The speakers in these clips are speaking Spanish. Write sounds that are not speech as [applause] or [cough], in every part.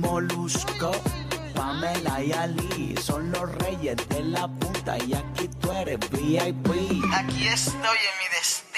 Molusco, Pamela y Ali son los reyes de la punta y aquí tú eres VIP. Aquí estoy en mi destino.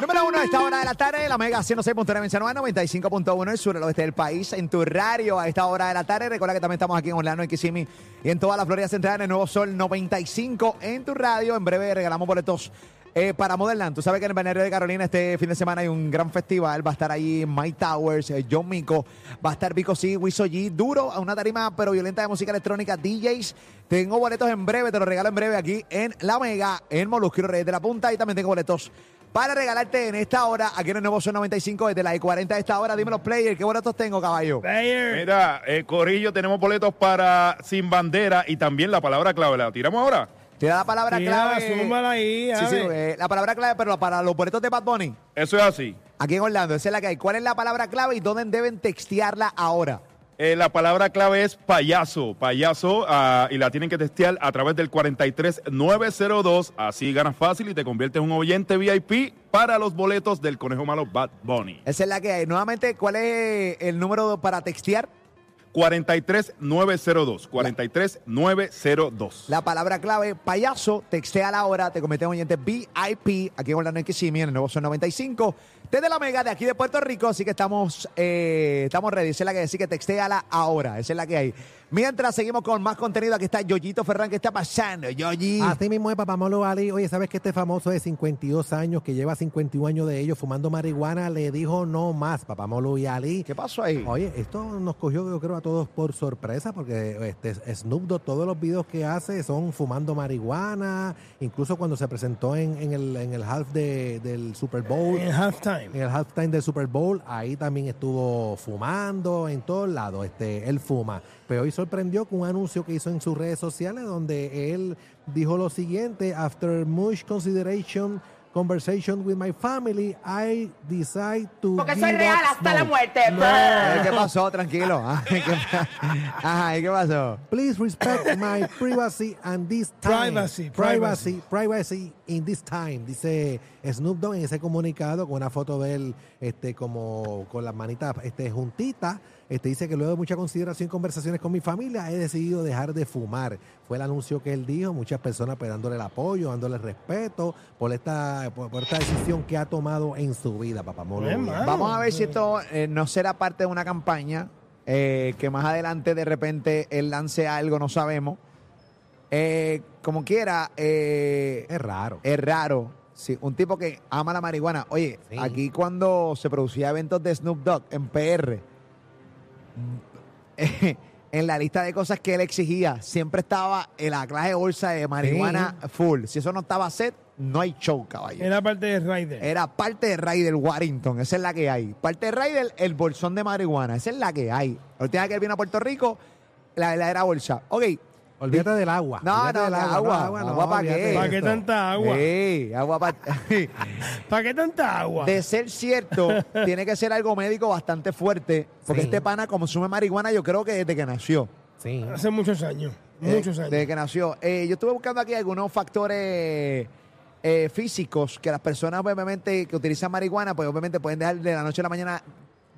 Número uno a esta hora de la tarde, la Mega 106.9 en San Juan, 95.1 el sur, el oeste del país, en tu radio a esta hora de la tarde. Recuerda que también estamos aquí en Orlando, en Kissimmee y en toda la Florida Central, en el Nuevo Sol 95 en tu radio. En breve regalamos boletos eh, para Modelland. Tú sabes que en el Balneario de Carolina este fin de semana hay un gran festival. Va a estar ahí Mike Towers, eh, John Mico, va a estar Vico C, Wiso G, duro, a una tarima pero violenta de música electrónica, DJs. Tengo boletos en breve, te los regalo en breve aquí en La Mega, en Molusquero Reyes de la Punta. Y también tengo boletos para regalarte en esta hora, aquí en el Nuevo Sol 95, desde la I-40 de esta hora. Dime los players, ¿qué boletos tengo, caballo? Mira, eh, Corillo, tenemos boletos para Sin Bandera y también la palabra clave. ¿La tiramos ahora? Te da la palabra Tira, clave. ahí, Sí, sí, eh, la palabra clave, pero para los boletos de Bad Bunny, Eso es así. aquí en Orlando, esa es la que hay. ¿Cuál es la palabra clave y dónde deben textearla ahora? Eh, la palabra clave es payaso, payaso, ah, y la tienen que testear a través del 43902. Así ganas fácil y te conviertes en un oyente VIP para los boletos del Conejo Malo Bad Bunny. Esa es la que hay. Nuevamente, ¿cuál es el número para textear? 43902. 43902. La palabra clave, payaso, textea la hora, te conviertes en oyente VIP, aquí en Orlando en en el Nuevo Son 95, desde la Mega de aquí de Puerto Rico, así que estamos, eh, estamos ready, esa es la que decir que textea ahora, esa es la que hay. Mientras seguimos con más contenido, aquí está Yoyito Ferran, ¿qué está pasando? Yoyi. Así mismo es Papamolo Ali. Oye, ¿sabes que este famoso de 52 años, que lleva 51 años de ellos fumando marihuana, le dijo no más, Papamolo y Ali? ¿Qué pasó ahí? Oye, esto nos cogió, yo creo, a todos por sorpresa, porque este Snoop Dogg, todos los videos que hace son fumando marihuana, incluso cuando se presentó en, en el, en el half de- del Super Bowl. En halftime. En el halftime del Super Bowl, ahí también estuvo fumando en todos lados, este, él fuma. Pero hoy sorprendió con un anuncio que hizo en sus redes sociales donde él dijo lo siguiente, after much consideration, conversation with my family, I decide to Porque soy real hasta la muerte. Eh, ¿Qué pasó? Tranquilo. [laughs] ¿qué- Ajá, ¿y qué pasó? Please respect my privacy and this time. Privacy, privacy, privacy in this time. Dice Snoop Dogg en ese comunicado con una foto de él, este, como con las manitas, este, juntitas. Este dice que luego de mucha consideración y conversaciones con mi familia, he decidido dejar de fumar. Fue el anuncio que él dijo. Muchas personas pues, dándole el apoyo, dándole el respeto por esta, por, por esta decisión que ha tomado en su vida, papá Molo. Pues. Vamos a ver si esto eh, no será parte de una campaña eh, que más adelante de repente él lance algo, no sabemos. Eh, como quiera, eh, Es raro. es raro. Sí, un tipo que ama la marihuana. Oye, Sí. aquí cuando se producía eventos de Snoop Dogg en PR, [laughs] en la lista de cosas que él exigía, siempre estaba en la clase de bolsa de marihuana full. Si eso no estaba set, no hay show, caballero. Era parte de Ryder. Era parte de Ryder Warrington, esa es la que hay. Parte de Ryder, el bolsón de marihuana, esa es la que hay. La última vez que él vino a Puerto Rico, la verdadera bolsa. Ok. Olvídate del agua. No, no, del de agua. no, Agua, ¿para olvídate qué? ¿Para qué tanta agua? Sí, agua pa- [laughs] ¿Para qué tanta agua? De ser cierto, tiene que ser algo médico bastante fuerte, porque Sí. este pana consume marihuana yo creo que desde que nació. Sí. Hace muchos años. Eh, Muchos años. Desde que nació. Eh, yo estuve buscando aquí algunos factores eh, físicos que las personas, obviamente, que utilizan marihuana, pues obviamente pueden dejar de la noche a la mañana,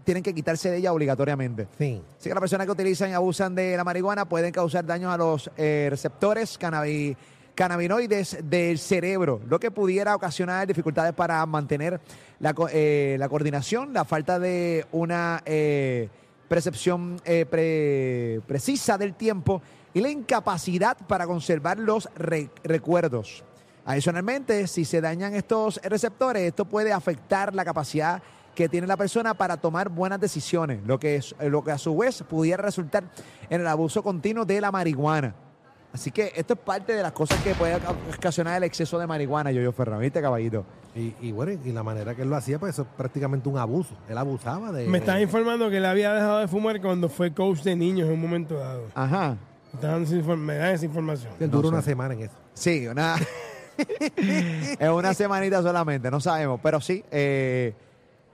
tienen que quitarse de ella obligatoriamente. Sí. Así que las personas que utilizan y abusan de la marihuana pueden causar daños a los eh, receptores cannabi- cannabinoides del cerebro, lo que pudiera ocasionar dificultades para mantener la, eh, la coordinación, la falta de una eh, percepción pre- precisa del tiempo y la incapacidad para conservar los re- recuerdos. Adicionalmente, si se dañan estos receptores, esto puede afectar la capacidad que tiene la persona para tomar buenas decisiones, lo que, es, lo que a su vez pudiera resultar en el abuso continuo de la marihuana. Así que esto es parte de las cosas que puede ocasionar el exceso de marihuana, yo Ferran, ¿viste, caballito? Y, y bueno, y la manera que él lo hacía, pues eso es prácticamente un abuso. Él abusaba de. Me están informando que él había dejado de fumar cuando fue coach de niños en un momento dado. Ajá. Me dan esa información. Él No duró sé. una semana en eso. Sí, una. [laughs] es una semanita solamente, no sabemos. Pero sí, eh,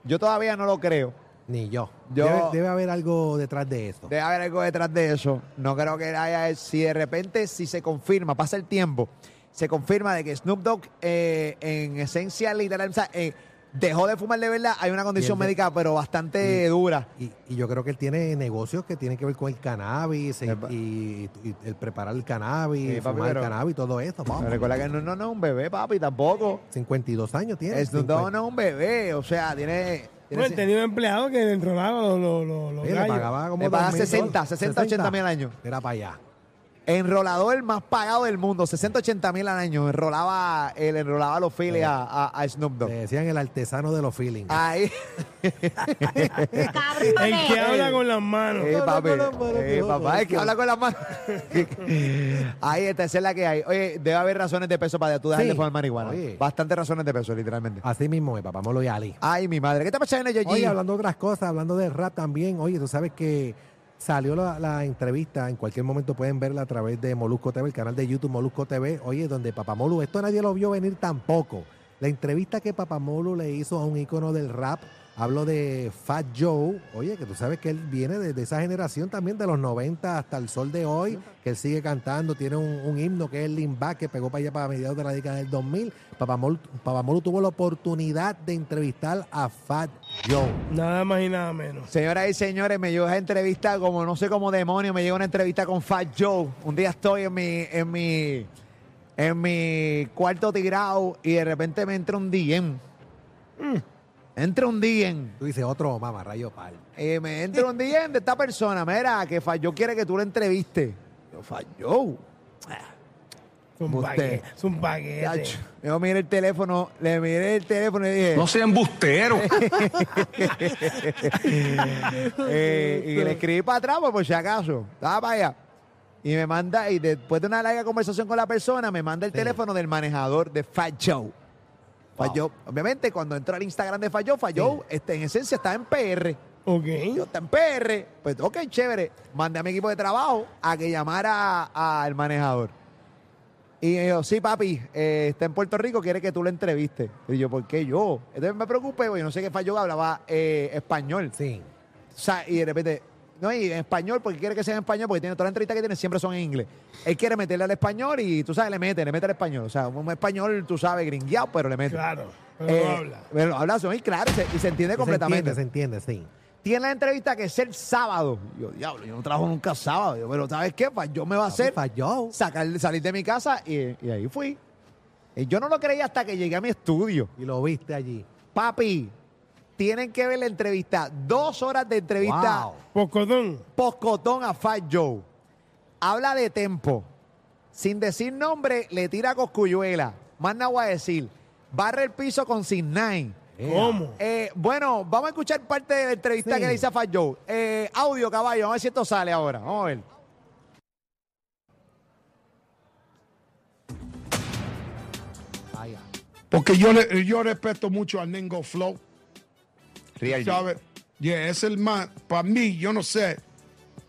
yo todavía no lo creo. Ni yo. Yo- Debe, debe haber algo detrás de esto. Debe haber algo detrás de eso. No creo que haya. Si de repente, si se confirma, pasa el tiempo, se confirma de que Snoop Dogg, eh, en esencia, literal, o sea, eh, dejó de fumar de verdad, hay una condición de- médica, pero bastante dura. Y, y yo creo que él tiene negocios que tienen que ver con el cannabis y, Epa. y- y el preparar el cannabis, Sí, papi, fumar pero- el cannabis y todo vamos. Pero recuerda que no, no, no es un bebé, papi, tampoco. 52 años tiene. Dogg no es un bebé, o sea, tiene... Bueno, tenía un empleado que le enrolaba los, los, los, los Sí, le pagaba como Le paga 2.000 60, dólares. 60, 80 mil al año. Era para allá. Enrolador más pagado del mundo, 60, 80 mil al año. Enrolaba, él enrolaba a los files a, a- a Snoop Dogg. Le decían el artesano de los feelings. Ahí. El que habla con las manos. Eh, papi. Eh, papá, es que habla con las manos. Ahí está, esa es la que hay. Oye, debe haber razones de peso para tú dejar Sí. de fumar marihuana. Oye. Bastantes razones de peso, literalmente. Así mismo es, papá Molo y Ali. Ay, mi madre. ¿Qué te pasa, Yoyi? Oye, hablando de otras cosas, hablando de rap también, oye, tú sabes que salió la, la entrevista, en cualquier momento pueden verla a través de Molusco TV, el canal de YouTube Molusco TV, oye, donde Papamolu, esto nadie lo vio venir tampoco. La entrevista que Papamolu le hizo a un ícono del rap, hablo de Fat Joe, oye, que tú sabes que él viene de, de esa generación también de los 90 hasta el sol de hoy, que él sigue cantando, tiene un, un himno que es el Limback, que pegó para allá para mediados de la década del 2000. Papamolu, Papamolu tuvo la oportunidad de entrevistar a Fat Joe. Nada más y nada menos. Señoras y señores, me llegó esa entrevista como no sé cómo demonio, me llegó una entrevista con Fat Joe. Un día estoy en mi, en mi, en mi cuarto tirado y de repente me entra un DM. Mm. Entra un DM. Tú dices otro mamá, rayo pal. Eh, me entra un DM de esta persona. Mira, que Joe quiere que tú lo entrevistes. Yo. Es un paquete. Chacho. Yo miré el teléfono, le miré el teléfono y dije. No sea embustero. [laughs] Eh, y le escribí para atrás, pues, por si acaso. Estaba para allá. Y me manda, y después de una larga conversación con la persona, me manda el Sí. teléfono del manejador de Fat Joe. Joe, obviamente, cuando entró al Instagram de Fat Joe, este, en esencia, está en PR. Ok. Yo está en PR. Pues, ok, chévere. Mandé a mi equipo de trabajo a que llamara al manejador. Y me dijo, sí, papi, eh, está en Puerto Rico, quiere que tú lo entrevistes. Y yo, ¿por qué yo? Entonces me preocupé, porque no sé qué Joe hablaba eh, español. Sí. O sea, y de repente, no, y en español, porque quiere que sea en español, porque tiene todas las entrevistas que tiene siempre son en inglés. Él quiere meterle al español y tú sabes, le mete, le mete al español. O sea, un español, tú sabes, gringueado, pero le mete. Claro. Pero Eh, no habla. Pero habla, son- y claro, y se, y se entiende completamente. Se entiende, se entiende, sí. Tiene la entrevista que es el sábado. Yo, diablo, yo no trabajo nunca sábado. Yo, pero ¿sabes qué? Pa, Yo me va a hacer Falló. sacar, salir de mi casa y, y ahí fui. Y yo no lo creía hasta que llegué a mi estudio. Y lo viste allí. Papi, tienen que ver la entrevista. Dos horas de entrevista Wow. Pocotón. poscotón a Fat Joe. Habla de tempo. Sin decir nombre, le tira coscuyuela. Más nada voy a decir. Barre el piso con Sin Nine. ¿Cómo? Eh, bueno, vamos a escuchar parte de la entrevista Sí. que le hice a Fat Joe. Eh, audio, caballo, vamos a ver si esto sale ahora. Vamos a ver. Porque yo, le- yo respeto mucho a Ningo Flow. Real G. ¿Sabes? Yeah, es el más, para mí, yo no sé,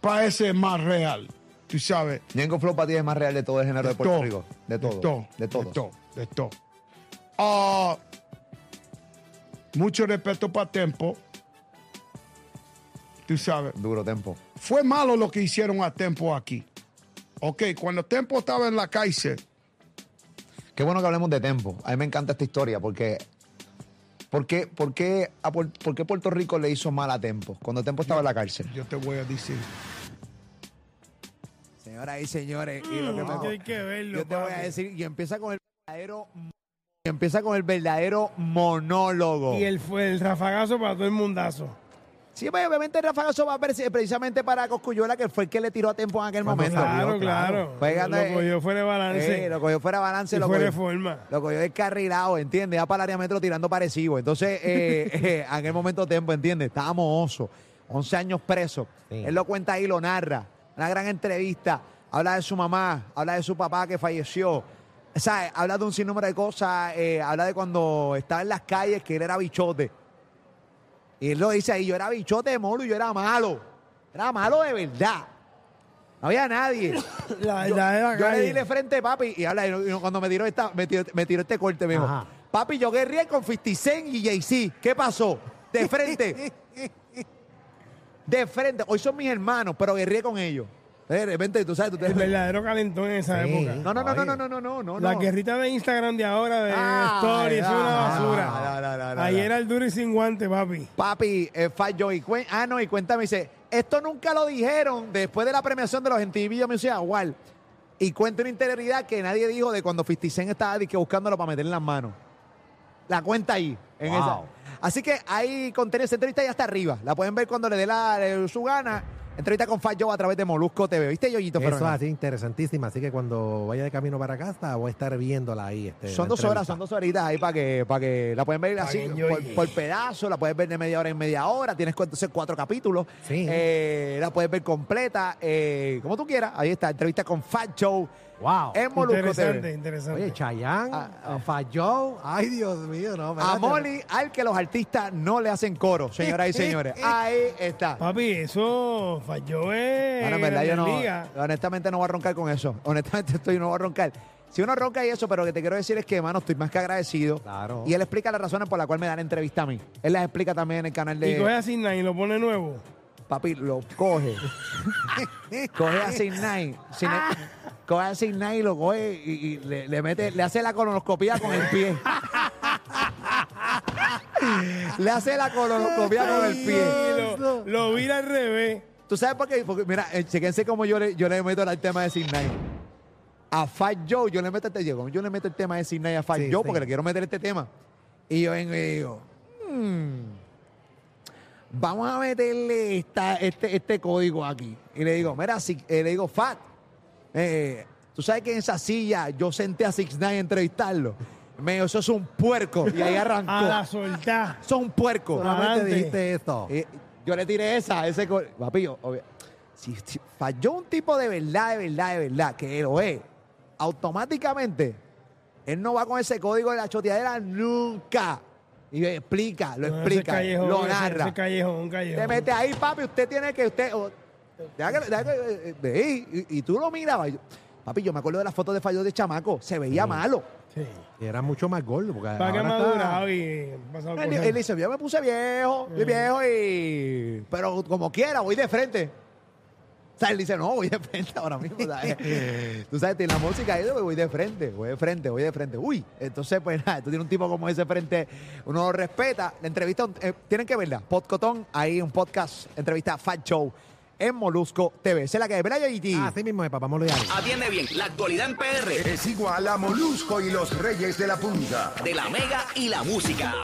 para ese es más real. Tú sabes. Ñengo Flow para ti es más real de todo el género de, Puerto todo, Rico. De todo. De todo. De todo. De todo. De todo. Ah, mucho respeto para Tempo. Tú sabes. Duro tempo. Fue malo lo que hicieron a Tempo aquí. Ok, cuando Tempo estaba en la cárcel, Qué bueno que hablemos de tempo. A mí me encanta esta historia porque. ¿Por qué, por qué a por qué Puerto Rico le hizo mal a Tempo cuando Tempo estaba en la cárcel? yo te voy a decir. Señoras y señores, y lo que me- Mm, hay que verlo, yo te voy a decir, y empieza con el verdadero, y empieza con el verdadero monólogo. Y él fue el rafagazo para todo el mundazo. Sí, pues, obviamente Rafa Gaso va a ver si- precisamente para Coscuyuela, que fue el que le tiró a Tempo en aquel Cuando momento. Claro, claro. ganando, Lo cogió fuera de balance. Eh, lo cogió fuera de balance, y lo fuera de forma. lo cogió descarrilado, ¿entiendes? Ya para el área metro tirando parecido. Entonces, eh, [laughs] eh, en aquel momento Tempo, ¿entiendes? Estábamos oso, 11 años preso. Sí. Él lo cuenta ahí, lo narra. Una gran entrevista. Habla de su mamá, habla de su papá que falleció. ¿Sabes? Habla de un sinnúmero de cosas. eh, habla de cuando estaba en las calles, que él era bichote. Y él lo dice ahí, yo era bichote de moro y yo era malo. Era malo de verdad. No había nadie. La Yo, verdad era yo le calle. di de frente, papi, y habla, y cuando me tiró, esta, me, tiró, me tiró este corte, me dijo, Ajá. papi, yo guerré con 50 Cent y Jay-Z. ¿Qué pasó? De frente. de frente. Hoy son mis hermanos, pero guerré con ellos. De repente, tú sabes, tú te... El verdadero calentón en esa Sí. época. No, no, no, no, no, no, no, no. La guerrita de Instagram de ahora, de Ah, stories, es una basura. No, no, no, no, Ahí no. era el duro y sin guante, papi. Papi, eh, Fat Joe, cuen- ah, no, y cuéntame, dice, esto nunca lo dijeron después de la premiación de los MTV Music Awards. Y cuenta una interioridad que nadie dijo de cuando 50 Cent estaba disque, buscándolo para meterle en las manos. La cuenta ahí, en Wow. esa. Así que hay contenido, esa entrevista ya está arriba. La pueden ver cuando le dé la, le- su gana. Entrevista con Fat Joe a través de Molusco TV. ¿Viste, Yoyito? Eso es así, interesantísima. Así que cuando vaya de camino para casa, voy a estar viéndola ahí. Este, Son dos horas, son dos horitas ahí para que, para que la pueden ver así por, por pedazo, la puedes ver de media hora en media hora, tienes entonces cuatro capítulos, Sí. Eh, la puedes ver completa, eh, como tú quieras, ahí está, entrevista con Fat Show Wow. en Molusco Interesante, TV. interesante. Oye, Chayanne, Ah, ah. Fat Joe. Ay, Dios mío, no. A. Molly, al que los artistas no le hacen coro, señoras y [laughs] señores. Ahí está. Papi, eso falló eh, Bueno, en verdad yo no, Liga. honestamente no voy a roncar con eso. [laughs] Honestamente estoy, no voy a roncar. Si uno ronca y eso, pero lo que te quiero decir es que, mano, estoy más que agradecido. Claro. Y él explica las razones por las cuales me dan entrevista a mí. Él las explica también en el canal de... Y coge a Sidney y lo pone nuevo. Papi, lo coge. [laughs] coge a Sidney. Coge a Sidney y lo coge y, y le, le mete, le hace la colonoscopía con el pie. [laughs] le hace la colonoscopía con el pie. Lo, lo vira al revés. ¿Tú sabes por qué? Porque, mira, eh, chequense cómo yo le, yo le meto el tema de Sidney. A Fat Joe, yo le meto este yo, yo le meto el tema de Sidney a Fat Sí, Joe sí. porque le quiero meter este tema. Y yo vengo y digo, "Hmm, vamos a meterle esta, este, este código aquí. Y le digo, mira, si, eh, le digo, Fat, eh, tú sabes que en esa silla yo senté a Six Nine a entrevistarlo. Me dijo, eso es un puerco. Y ahí [laughs] arrancó. A la soltá. Eso es un puerco. Solamente dijiste esto. Eh, yo le tiré esa, ese co- papi, yo, obvio, si, si falló un tipo de verdad, de verdad, de verdad, que lo es, automáticamente, él no va con ese código de la choteadera nunca. Y explica, lo Ese explica, callejón, lo ese- narra. Ese callejón, un callejón. Te mete ahí, papi, usted tiene que, usted, o- deja que- deja que, eh, eh, y, y tú lo mirabas. y yo- papi, yo me acuerdo de las fotos de Fallo de chamaco, se veía malo. Sí. Y era mucho más gordo. Porque Para que ahora está- y pasado Él, cosas. él dice, yo me puse viejo, soy viejo y... Pero como quiera, voy de frente. Sea, él dice, no, voy de frente ahora mismo. ¿sabes? [laughs] Tú sabes, tiene la música y yo voy de frente, voy de frente, voy de frente. Uy, entonces, pues nada, tú tienes un tipo como ese frente, uno lo respeta. La entrevista, eh, tienen que verla. Podcotón, ahí un podcast, entrevista Fat Show en Molusco TV. Es la que ¿verdad, Yoyiti? Así mismo es, papá Molo Atiende bien, la actualidad en PR Es igual a Molusco y los Reyes de la Punta. de la Mega y la Música.